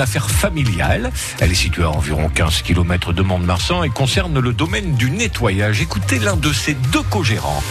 affaire familiale. Elle est située à environ 15 km de Mont-de-Marsan et concerne le domaine du nettoyage. Écoutez l'un de ses deux co-gérants.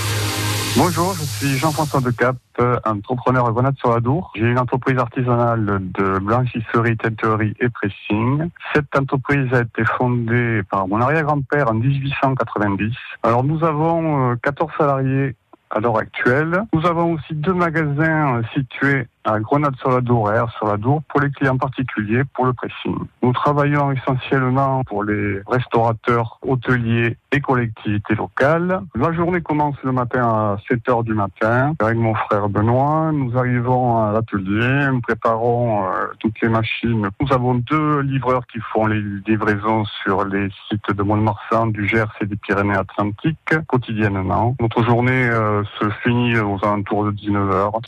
Bonjour, je suis Jean-François Decap, entrepreneur à Grenade-sur-Adour. J'ai une entreprise artisanale de blanchisserie, teinterie et pressing. Cette entreprise a été fondée par mon arrière-grand-père en 1890. Alors nous avons 14 euh, salariés à l'heure actuelle. Nous avons aussi deux magasins euh, situés à Grenade sur la Dour et sur la Dour pour les clients particuliers pour le pressing. Nous travaillons essentiellement pour les restaurateurs, hôteliers et collectivités locales. La journée commence le matin à 7 heures du matin avec mon frère Benoît. Nous arrivons à l'atelier, nous préparons euh, toutes les machines. Nous avons deux livreurs qui font les livraisons sur les sites de Mont-de-Marsan, du Gers et des Pyrénées-Atlantiques quotidiennement. Notre journée euh, se finit aux alentours de 19 heures.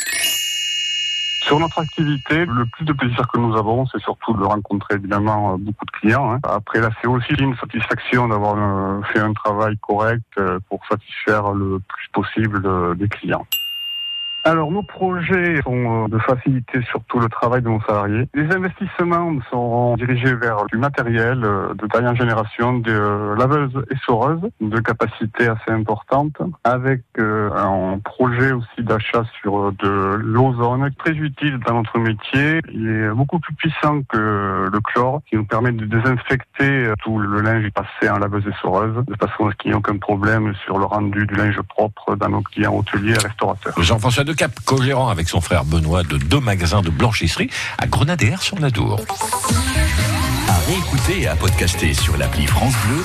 Sur notre activité, le plus de plaisir que nous avons, c'est surtout de rencontrer évidemment euh, beaucoup de clients. Hein. Après, là, c'est aussi une satisfaction d'avoir euh, fait un travail correct euh, pour satisfaire le plus possible des clients. Alors, nos projets sont euh, de faciliter surtout le travail de nos salariés. Les investissements seront dirigés vers du matériel euh, de dernière génération, de euh, laveuses et soreuses, de capacité assez importante, avec un projet aussi d'achat sur de l'ozone, très utile dans notre métier. Il est beaucoup plus puissant que le chlore, qui nous permet de désinfecter tout le linge passé en laveuse et soreuse, de façon à ce qu'il n'y ait aucun problème sur le rendu du linge propre dans nos clients hôteliers et restaurateurs. Jean-François Cap, co-gérant avec son frère Benoît de deux magasins de blanchisserie à Grenadière sur la Dour. À réécouter et à podcaster sur l'appli France Bleu